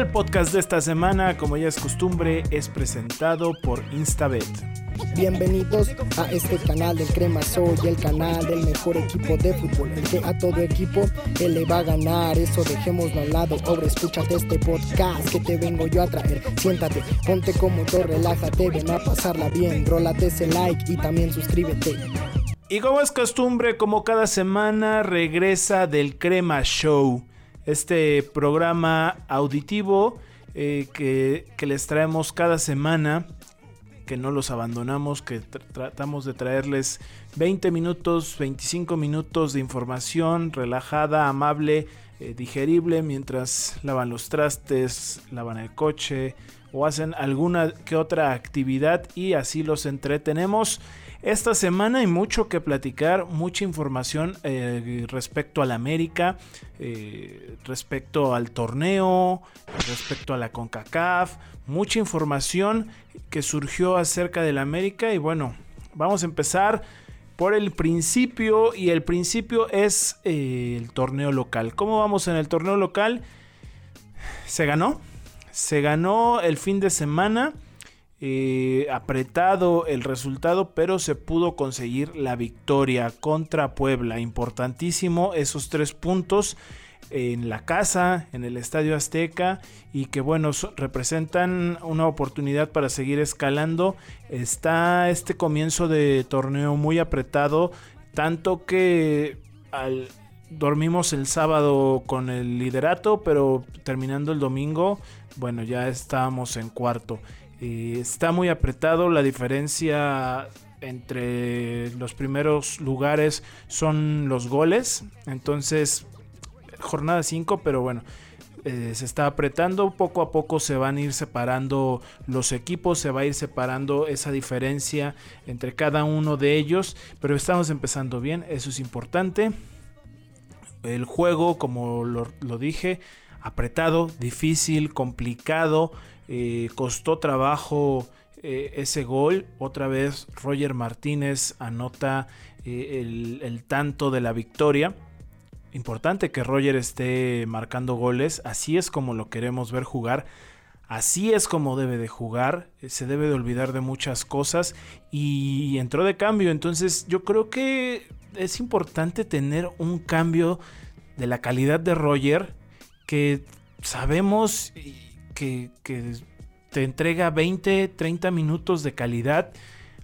El podcast de esta semana, como ya es costumbre, es presentado por Instabet. Bienvenidos a este canal del Crema Soy, el canal del mejor equipo de fútbol, el que a todo equipo él le va a ganar. Eso dejémoslo al lado. Ahora escúchate este podcast que te vengo yo a traer. Siéntate, ponte cómodo, relájate, ven a pasarla bien. Rólate ese like y también suscríbete. Y como es costumbre, como cada semana, regresa del Crema Show, este programa auditivo eh, que, que les traemos cada semana que no los abandonamos, que tratamos de traerles 20 minutos, 25 minutos de información relajada, amable, eh, digerible, mientras lavan los trastes, lavan el coche o hacen alguna que otra actividad y así los entretenemos. Esta semana hay mucho que platicar, mucha información eh, respecto al América, eh, respecto al torneo, respecto a la CONCACAF, mucha información que surgió acerca del América y bueno, vamos a empezar por el principio y el principio es eh, el torneo local. ¿Cómo vamos en el torneo local? Se ganó, se ganó el fin de semana. Eh, apretado el resultado, pero se pudo conseguir la victoria contra Puebla. Importantísimo esos tres puntos en la casa, en el Estadio Azteca y que bueno, representan una oportunidad para seguir escalando. Está este comienzo de torneo muy apretado, tanto que al, dormimos el sábado con el liderato, pero terminando el domingo, bueno, ya estábamos en cuarto. Está muy apretado, la diferencia entre los primeros lugares son los goles. Entonces, jornada 5, pero bueno, eh, se está apretando. Poco a poco se van a ir separando los equipos, se va a ir separando esa diferencia entre cada uno de ellos. Pero estamos empezando bien, eso es importante. El juego, como lo dije, apretado, difícil, complicado. Eh, costó trabajo eh, ese gol. Otra vez Roger Martínez anota eh, el, tanto de la victoria. Importante que Roger esté marcando goles. Así es como lo queremos ver jugar. Así es como debe de jugar. Se debe de olvidar de muchas cosas. Y entró de cambio. Entonces yo creo que es importante tener un cambio de la calidad de Roger. Que sabemos que, te entrega 20, 30 minutos de calidad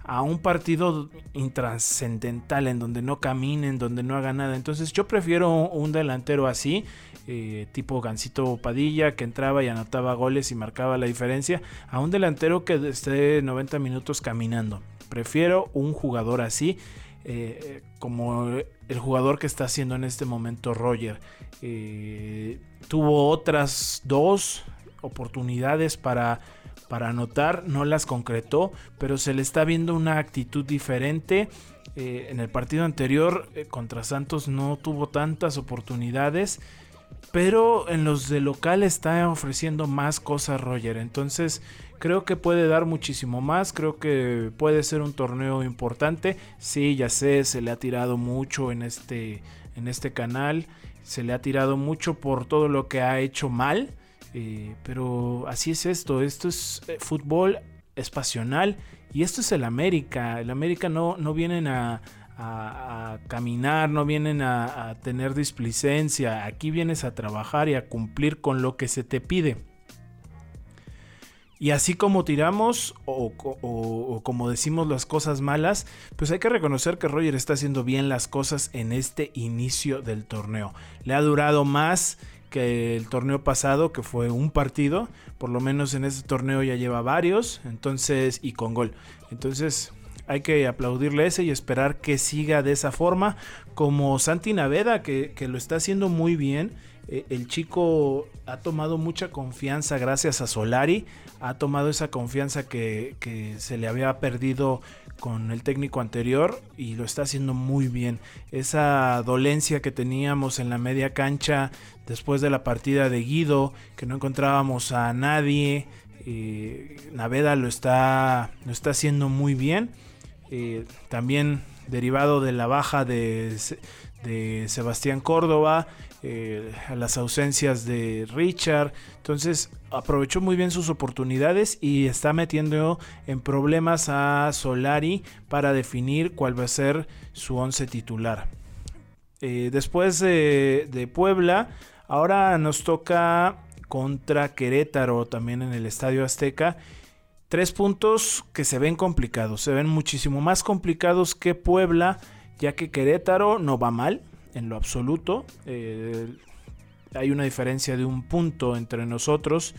a un partido intrascendental en donde no camine, en donde no haga nada. Entonces yo prefiero un delantero así, eh, tipo Gancito Padilla, que entraba y anotaba goles y marcaba la diferencia, a un delantero que esté 90 minutos caminando. Prefiero un jugador así. Eh, como el jugador que está haciendo en este momento Roger. Eh, tuvo otras dos oportunidades para, para anotar, no las concretó, pero se le está viendo una actitud diferente. Eh, en el partido anterior eh, contra Santos no tuvo tantas oportunidades, pero en los de local está ofreciendo más cosas Roger. Entonces creo que puede dar muchísimo más, creo que puede ser un torneo importante. Sí, ya sé, se le ha tirado mucho en este, en este canal, se le ha tirado mucho por todo lo que ha hecho mal. Eh, pero así es esto, esto es eh, fútbol, es pasional y esto es el América. El América no, no vienen a, caminar, no vienen a, tener displicencia, aquí vienes a trabajar y a cumplir con lo que se te pide. Y así como tiramos o, o, como decimos las cosas malas, pues hay que reconocer que Roger está haciendo bien las cosas en este inicio del torneo. Le ha durado más que el torneo pasado, que fue un partido, por lo menos en este torneo ya lleva varios, entonces, y con gol. Entonces, hay que aplaudirle ese y esperar que siga de esa forma, como Santi Naveda, que, que lo está haciendo muy bien. Eh, el chico ha tomado mucha confianza gracias a Solari, ha tomado esa confianza que, se le había perdido con el técnico anterior y lo está haciendo muy bien. Esa dolencia que teníamos en la media cancha después de la partida de Guido, que no encontrábamos a nadie, eh, Naveda lo está, lo está haciendo muy bien. Eh, también derivado de la baja de Sebastián Córdoba, eh, a las ausencias de Richard. Entonces aprovechó muy bien sus oportunidades y está metiendo en problemas a Solari para definir cuál va a ser su once titular. Eh, después de, de Puebla, ahora nos toca contra Querétaro también en el Estadio Azteca. Tres puntos que se ven complicados, se ven muchísimo más complicados que Puebla, ya que Querétaro no va mal en lo absoluto. Eh, hay una diferencia de un punto entre nosotros.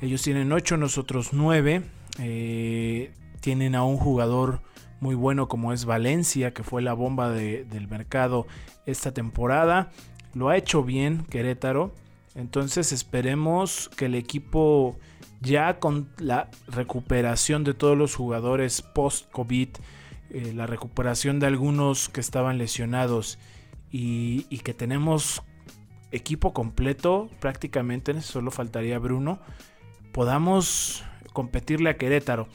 Ellos tienen 8, nosotros 9. Eh, tienen a un jugador muy bueno como es Valencia, que fue la bomba del mercado esta temporada. Lo ha hecho bien Querétaro. Entonces esperemos que el equipo ya con la recuperación de todos los jugadores post-COVID, eh, la recuperación de algunos que estaban lesionados y, y, que tenemos equipo completo prácticamente, solo faltaría Bruno, podamos competirle a Querétaro.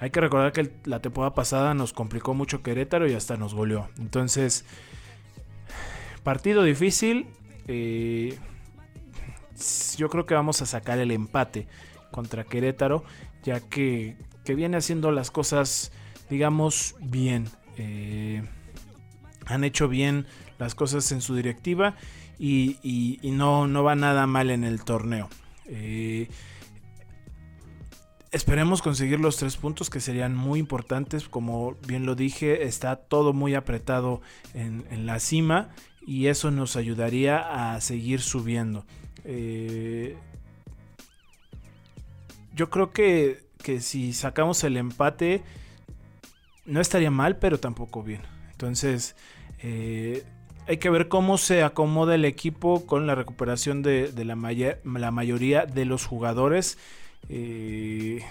Hay que recordar que la temporada pasada nos complicó mucho Querétaro y hasta nos goleó. Entonces, partido difícil. Eh, yo creo que vamos a sacar el empate contra Querétaro, ya que, viene haciendo las cosas, digamos, bien. Eh, han hecho bien las cosas en su directiva y, no, no, va nada mal en el torneo. Eh, esperemos conseguir los tres puntos que serían muy importantes. Como bien lo dije, está todo muy apretado en, la cima y eso nos ayudaría a seguir subiendo. Eh, yo creo que, si sacamos el empate, no estaría mal, pero tampoco bien. Entonces, eh, hay que ver cómo se acomoda el equipo con la recuperación de, la, mayoría de los jugadores eh,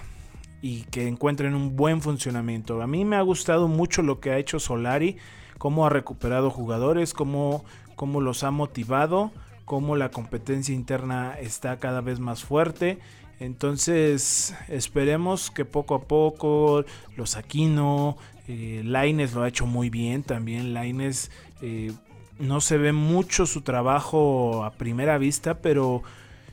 y que encuentren un buen funcionamiento. A mí me ha gustado mucho lo que ha hecho Solari, cómo ha recuperado jugadores, cómo, cómo los ha motivado cómo la competencia interna está cada vez más fuerte. Entonces esperemos que poco a poco los Aquino, eh, Laines lo ha hecho muy bien también. Laines eh, no se ve mucho su trabajo a primera vista, pero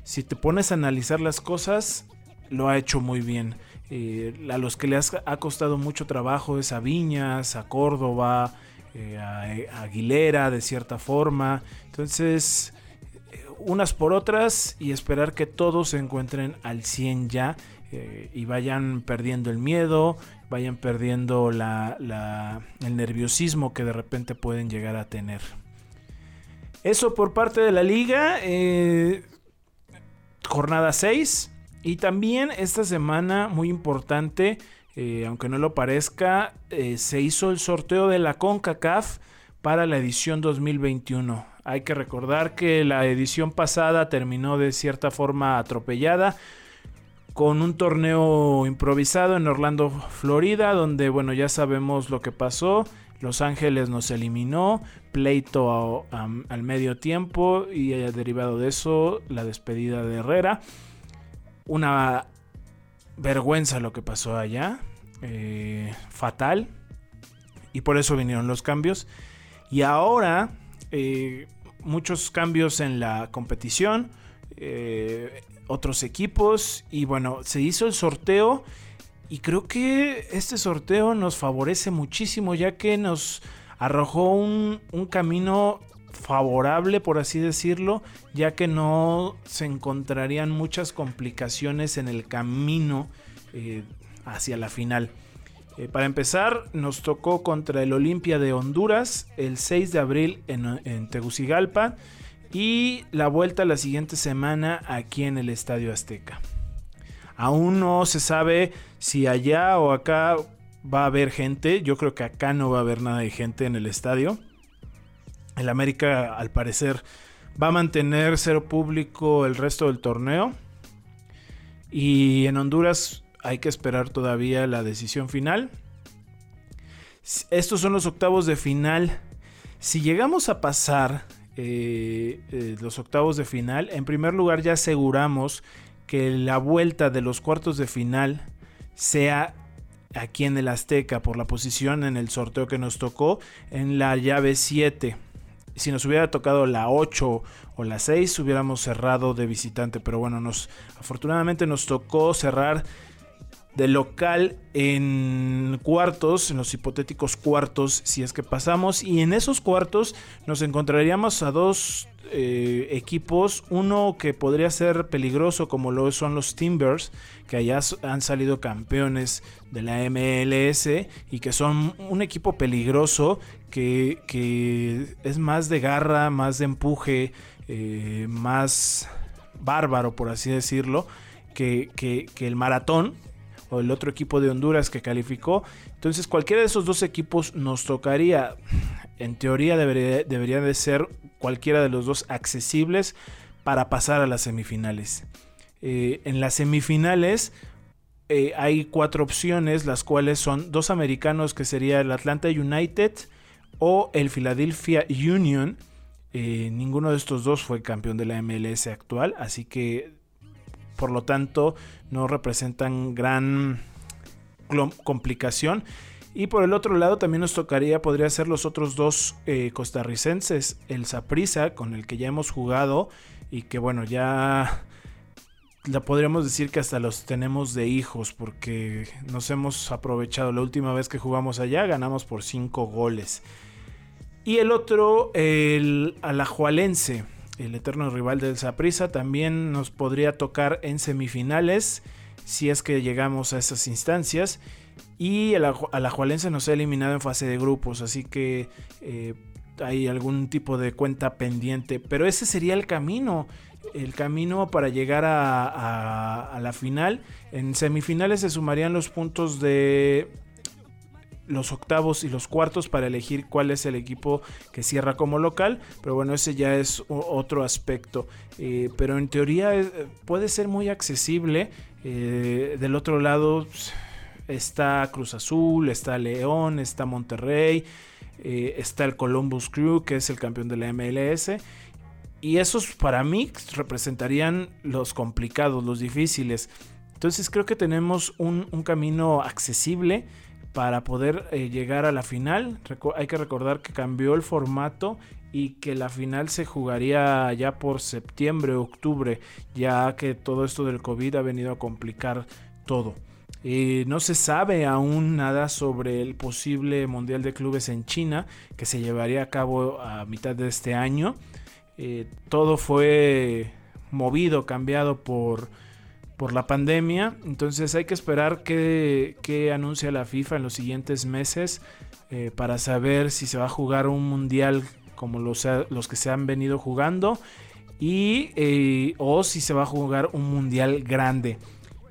si te pones a analizar las cosas, lo ha hecho muy bien. Eh, a los que le ha costado mucho trabajo es a Viñas, a Córdoba, a Aguilera de cierta forma. Entonces unas por otras y esperar que todos se encuentren al 100 ya eh, y vayan perdiendo el miedo, vayan perdiendo el nerviosismo que de repente pueden llegar a tener. Eso por parte de la liga. Eh, jornada 6. Y también esta semana, muy importante, eh, aunque no lo parezca, se hizo el sorteo de la CONCACAF para la edición 2021. Hay que recordar que la edición pasada terminó de cierta forma atropellada con un torneo improvisado en Orlando, Florida, donde bueno, ya sabemos lo que pasó. Los Ángeles nos eliminó, pleito al medio tiempo y derivado de eso la despedida de Herrera. Una vergüenza lo que pasó allá, eh, fatal. Y por eso vinieron los cambios. Y ahora eh, muchos cambios en la competición, eh, otros equipos y bueno, se hizo el sorteo y creo que este sorteo nos favorece muchísimo ya que nos arrojó un, camino favorable, por así decirlo, ya que no se encontrarían muchas complicaciones en el camino eh, hacia la final. Eh, para empezar, nos tocó contra el Olimpia de Honduras el 6 de abril en, Tegucigalpa y la vuelta la siguiente semana aquí en el Estadio Azteca. Aún no se sabe si allá o acá va a haber gente. Yo creo que acá no va a haber nada de gente en el estadio. El América, al parecer, va a mantener cero público el resto del torneo. Y en Honduras hay que esperar todavía la decisión final. Estos son los octavos de final. Si llegamos a pasar eh, eh, los octavos de final, en primer lugar ya aseguramos que la vuelta de los cuartos de final sea aquí en el Azteca por la posición en el sorteo que nos tocó en la llave 7. si nos hubiera tocado la 8 o la 6, hubiéramos cerrado de visitante. Pero bueno, nos afortunadamente nos tocó cerrar de local en cuartos, en los hipotéticos cuartos, si es que pasamos. Y en esos cuartos nos encontraríamos a dos eh, equipos. Uno que podría ser peligroso, como lo son los Timbers, que allá han salido campeones de la MLS y que son un equipo peligroso que, que es más de garra, más de empuje, eh, más bárbaro, por así decirlo. Que, que, el maratón, o el otro equipo de Honduras que calificó. Entonces cualquiera de esos dos equipos nos tocaría, en teoría debería, debería de ser cualquiera de los dos accesibles para pasar a las semifinales. Eh, en las semifinales eh, hay cuatro opciones, las cuales son dos americanos que sería el Atlanta United o el Philadelphia Union. Eh, ninguno de estos dos fue campeón de la MLS actual, así que por lo tanto no representan gran complicación. Y por el otro lado también nos tocaría, podría ser los otros dos eh, costarricenses, el Saprisa, con el que ya hemos jugado y que bueno, ya la podríamos decir que hasta los tenemos de hijos porque nos hemos aprovechado. La última vez que jugamos allá ganamos por 5 goles. Y el otro, el Alajualense, el eterno rival del Saprissa, también nos podría tocar en semifinales si es que llegamos a esas instancias. Y el Alajualense nos ha eliminado en fase de grupos, así que eh, hay algún tipo de cuenta pendiente. Pero ese sería el camino, el camino para llegar a la final. En semifinales se sumarían los puntos de los octavos y los cuartos para elegir cuál es el equipo que cierra como local. Pero bueno, ese ya es otro aspecto. Eh, pero en teoría eh, puede ser muy accesible. Del otro lado está Cruz Azul, está León, está Monterrey, está el Columbus Crew, que es el campeón de la MLS. Y esos para mí representarían los complicados, los difíciles. Entonces creo que tenemos un, un camino accesible para poder eh, llegar a la final. hay que recordar que cambió el formato y que la final se jugaría ya por septiembre, octubre, ya que todo esto del COVID ha venido a complicar todo. No se sabe aún nada sobre el posible Mundial de Clubes en China que se llevaría a cabo a mitad de este año. Eh, todo fue movido, cambiado por por la pandemia. Entonces hay que esperar que, que anuncia la FIFA en los siguientes meses eh, para saber si se va a jugar un mundial como los, los que se han venido jugando y eh, o si se va a jugar un mundial grande.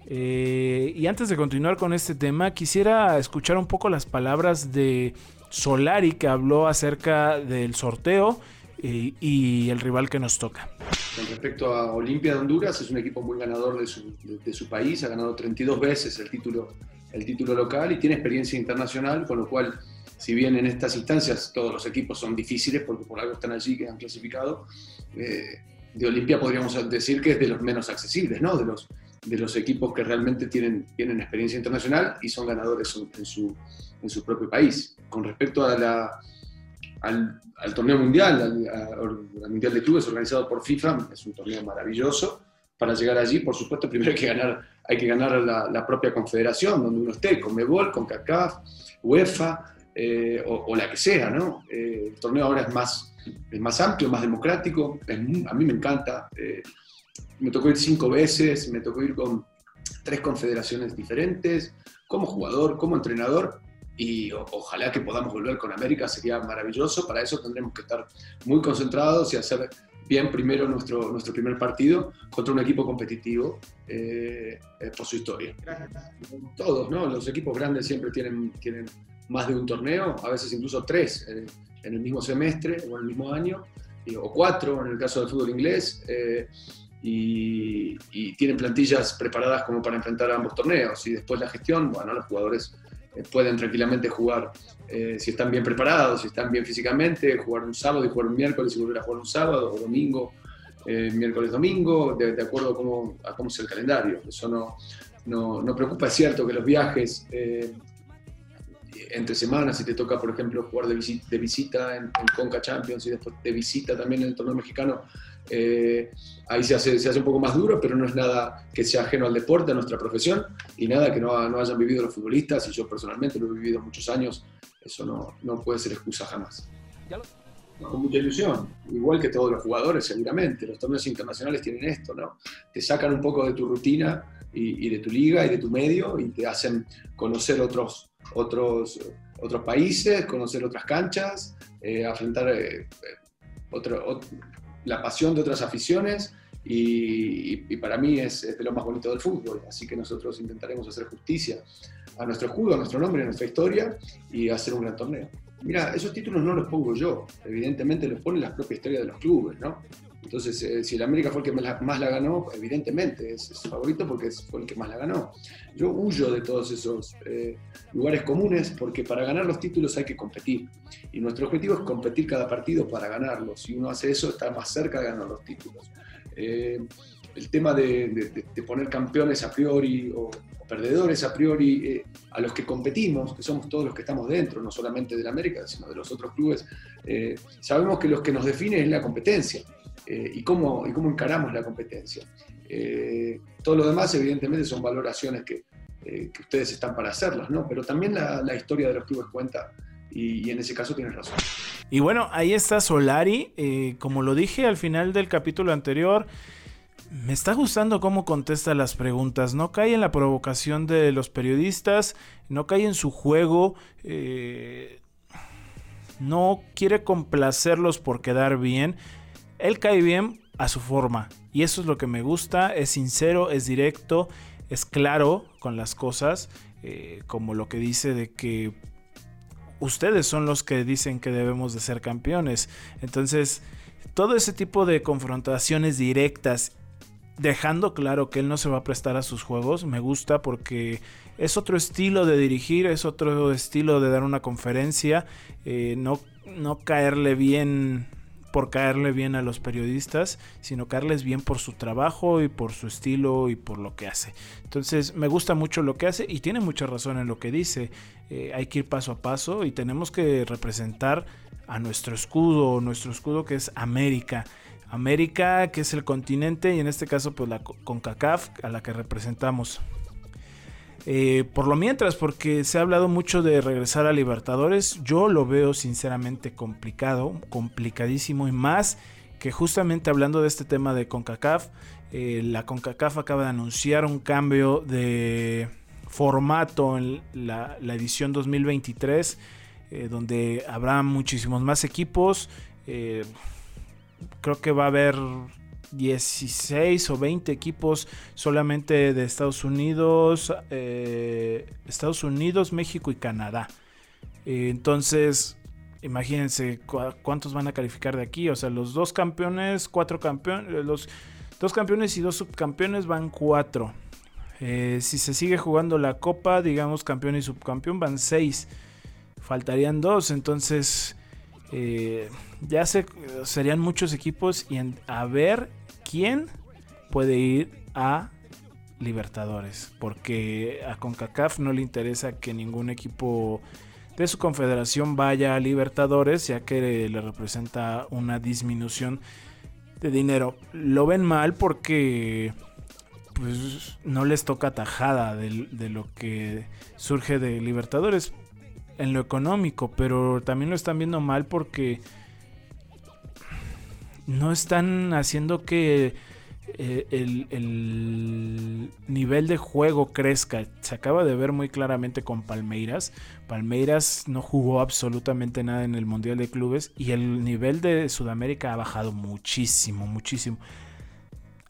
Eh, y antes de continuar con este tema, quisiera escuchar un poco las palabras de Solari que habló acerca del sorteo y el rival que nos toca. Con respecto a Olimpia de Honduras, es un equipo muy ganador de su, de, su, país, ha ganado 32 veces el título, el título local y tiene experiencia internacional, con lo cual, si bien en estas instancias todos los equipos son difíciles porque por algo están allí, que han clasificado, eh, de Olimpia podríamos decir que es de los menos accesibles, ¿no? de, los, de los equipos que realmente tienen, tienen experiencia internacional y son ganadores en su, en su propio país. Con respecto a la al, torneo mundial, al, Mundial de Clubes organizado por FIFA, es un torneo maravilloso. Para llegar allí, por supuesto, primero hay que ganar, hay que ganar la, propia confederación donde uno esté, con Mebol, con CACAF, UEFA eh, o, la que sea. ¿no? Eh, el torneo ahora es más, es más amplio, más democrático, a mí me encanta. Eh, me tocó ir cinco veces, me tocó ir con tres confederaciones diferentes, como jugador, como entrenador, y ojalá que podamos volver con América, sería maravilloso. Para eso tendremos que estar muy concentrados y hacer bien primero nuestro, nuestro primer partido contra un equipo competitivo eh, eh, por su historia. Todos, ¿no? Los equipos grandes siempre tienen, tienen más de un torneo, a veces incluso tres en, el mismo semestre o en el mismo año, o cuatro en el caso del fútbol inglés. Eh, y, y, tienen plantillas preparadas como para enfrentar ambos torneos. Y después la gestión, bueno, los jugadores eh, pueden tranquilamente jugar, eh, si están bien preparados, si están bien físicamente, jugar un sábado y jugar un miércoles y volver a jugar un sábado o domingo, eh, miércoles, domingo, de, acuerdo a cómo, a cómo es el calendario. Eso no, no, no preocupa, es cierto que los viajes entre semanas, si te toca, por ejemplo, jugar de visita, de visita en, Conca Champions y después de visita también en el torneo mexicano, eh, ahí se hace, se hace un poco más duro, pero no es nada que sea ajeno al deporte, a nuestra profesión, y nada que no, no hayan vivido los futbolistas, y yo personalmente lo he vivido muchos años, eso no, no puede ser excusa jamás. Con mucha ilusión, igual que todos los jugadores seguramente, los torneos internacionales tienen esto, ¿no? Te sacan un poco de tu rutina y, de tu liga y de tu medio y te hacen conocer otros, otros, otros países, conocer otras canchas, eh, afrontar eh, otro, la pasión de otras aficiones y, para mí es, es, de lo más bonito del fútbol. Así que nosotros intentaremos hacer justicia a nuestro escudo, a nuestro nombre, a nuestra historia y hacer un gran torneo. Mira, esos títulos no los pongo yo, evidentemente los pone la propia historia de los clubes, ¿no? Entonces, eh, si el América fue el que más la, ganó, evidentemente es, su favorito porque fue el que más la ganó. Yo huyo de todos esos eh, lugares comunes porque para ganar los títulos hay que competir. Y nuestro objetivo es competir cada partido para ganarlos. Si uno hace eso, está más cerca de ganar los títulos. Eh, el tema de, poner campeones a priori o, perdedores a priori a los que competimos, que somos todos los que estamos dentro, no solamente del América, sino de los otros clubes, sabemos que los que nos define es la competencia. Eh, y, cómo, y cómo encaramos la competencia. Eh, todo lo demás, evidentemente, son valoraciones que, eh, que ustedes están para hacerlas, ¿no? Pero también la, historia de los clubes cuenta y, en ese caso tienes razón. Y bueno, ahí está Solari. como lo dije al final del capítulo anterior, me está gustando cómo contesta las preguntas. No cae en la provocación de los periodistas, no cae en su juego. no quiere complacerlos por quedar bien él cae bien a su forma. Y eso es lo que me gusta. Es sincero, es directo, es claro con las cosas. Eh, como lo que dice de que ustedes son los que dicen que debemos de ser campeones. Entonces, todo ese tipo de confrontaciones directas, dejando claro que él no se va a prestar a sus juegos, me gusta porque es otro estilo de dirigir, es otro estilo de dar una conferencia, eh, no, no caerle bien por caerle bien a los periodistas, sino caerles bien por su trabajo y por su estilo y por lo que hace. Entonces me gusta mucho lo que hace y tiene mucha razón en lo que dice. Eh, hay que ir paso a paso y tenemos que representar a nuestro escudo, nuestro escudo que es América. América, que es el continente, y en este caso, pues la CONCACAF, a la que representamos. Eh, por lo mientras, porque se ha hablado mucho de regresar a Libertadores, yo lo veo sinceramente complicado, complicadísimo y más que justamente hablando de este tema de CONCACAF, eh, la CONCACAF acaba de anunciar un cambio de formato en la, edición 2023, eh, donde habrá muchísimos más equipos. creo que va a haber 16 o 20 equipos solamente de Estados Unidos, eh, Estados Unidos, México y Canadá. Eh, entonces, imagínense cuántos van a calificar de aquí. O sea, los dos campeones, cuatro campeones, eh, los dos campeones y dos subcampeones van cuatro. si se sigue jugando la copa, digamos campeón y subcampeón van seis. Faltarían dos, entonces ya se, serían muchos equipos y a ver quién puede ir a Libertadores, porque a CONCACAF no le interesa que ningún equipo de su confederación vaya a Libertadores, ya que le representa una disminución de dinero. Lo ven mal porque pues, no les toca tajada de, de lo que surge de Libertadores en lo económico, pero también lo están viendo mal porque no están haciendo que eh, el, nivel de juego crezca. Se acaba de ver muy claramente con Palmeiras. Palmeiras no jugó absolutamente nada en el Mundial de Clubes y el nivel de Sudamérica ha bajado muchísimo, muchísimo.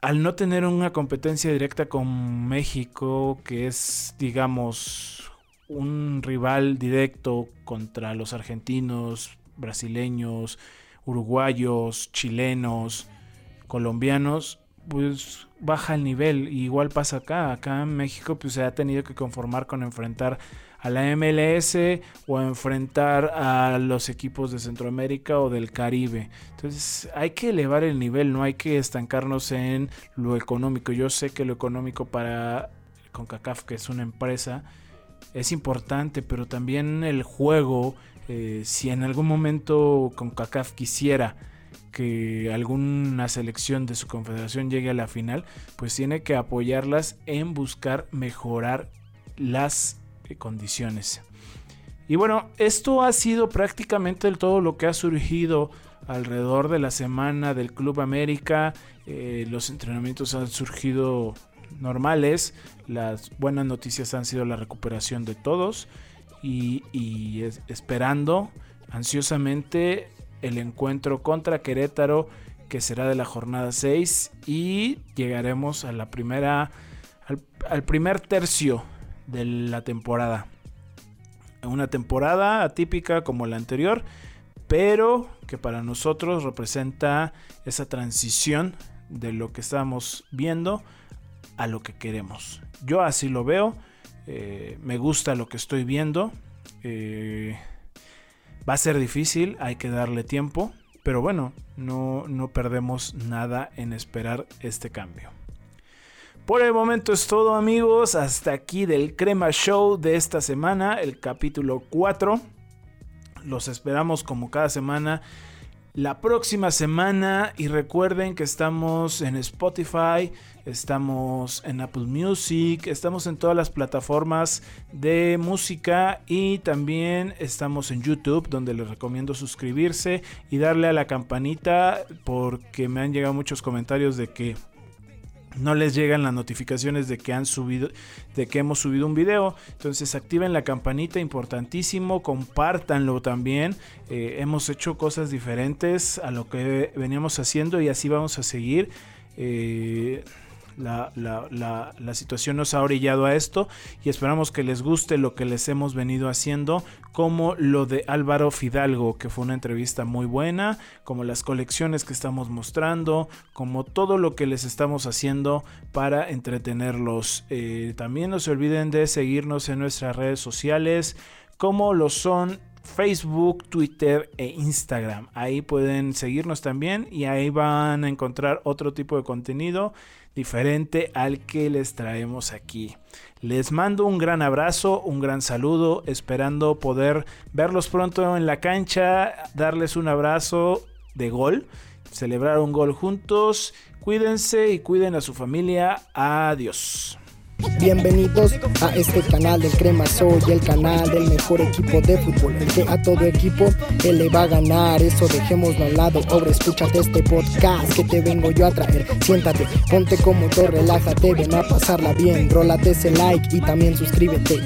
Al no tener una competencia directa con México, que es, digamos, un rival directo contra los argentinos, brasileños, uruguayos, chilenos, colombianos, pues baja el nivel. igual pasa acá. Acá en México pues se ha tenido que conformar con enfrentar a la MLS o enfrentar a los equipos de Centroamérica o del Caribe. Entonces hay que elevar el nivel, no hay que estancarnos en lo económico. Yo sé que lo económico para CONCACAF, que es una empresa, es importante, pero también el juego, eh, si en algún momento CONCACAF quisiera que alguna selección de su confederación llegue a la final, pues tiene que apoyarlas en buscar mejorar las eh, condiciones. Y bueno, esto ha sido prácticamente todo lo que ha surgido alrededor de la semana del Club América. Eh, los entrenamientos han surgido normales. Las buenas noticias han sido la recuperación de todos. Y, esperando ansiosamente el encuentro contra Querétaro que será de la jornada 6 y llegaremos a la primera al primer tercio de la temporada. Una temporada atípica como la anterior, pero que para nosotros representa esa transición de lo que estamos viendo a lo que queremos. Yo así lo veo, eh, me gusta lo que estoy viendo. Eh, va a ser difícil, hay que darle tiempo, pero bueno, no, no perdemos nada en esperar este cambio. Por el momento es todo amigos, hasta aquí del Crema Show de esta semana, el capítulo 4. Los esperamos como cada semana la próxima semana y recuerden que estamos en Spotify, estamos en Apple Music, estamos en todas las plataformas de música y también estamos en YouTube donde les recomiendo suscribirse y darle a la campanita porque me han llegado muchos comentarios de que no les llegan las notificaciones de que han subido, de que hemos subido un video. Entonces activen la campanita, importantísimo, compártanlo también. Eh, hemos hecho cosas diferentes a lo que veníamos haciendo y así vamos a seguir. Eh, la, la, situación nos ha orillado a esto y esperamos que les guste lo que les hemos venido haciendo, como lo de Álvaro Fidalgo, que fue una entrevista muy buena, como las colecciones que estamos mostrando, como todo lo que les estamos haciendo para entretenerlos. Eh, también no se olviden de seguirnos en nuestras redes sociales, como lo son Facebook, Twitter e Instagram. Ahí pueden seguirnos también y ahí van a encontrar otro tipo de contenido diferente al que les traemos aquí. Les mando un gran abrazo, un gran saludo, esperando poder verlos pronto en la cancha, darles un abrazo de gol, celebrar un gol juntos. Cuídense y cuiden a su familia. Adiós. Bienvenidos a este canal del Crema Soy, el canal del mejor equipo de fútbol, el que a todo equipo él le va a ganar. Eso dejémoslo al lado. Ahora escúchate este podcast que te vengo yo a traer. Siéntate, ponte cómodo, relájate, ven a pasarla bien. Rólate ese like y también suscríbete.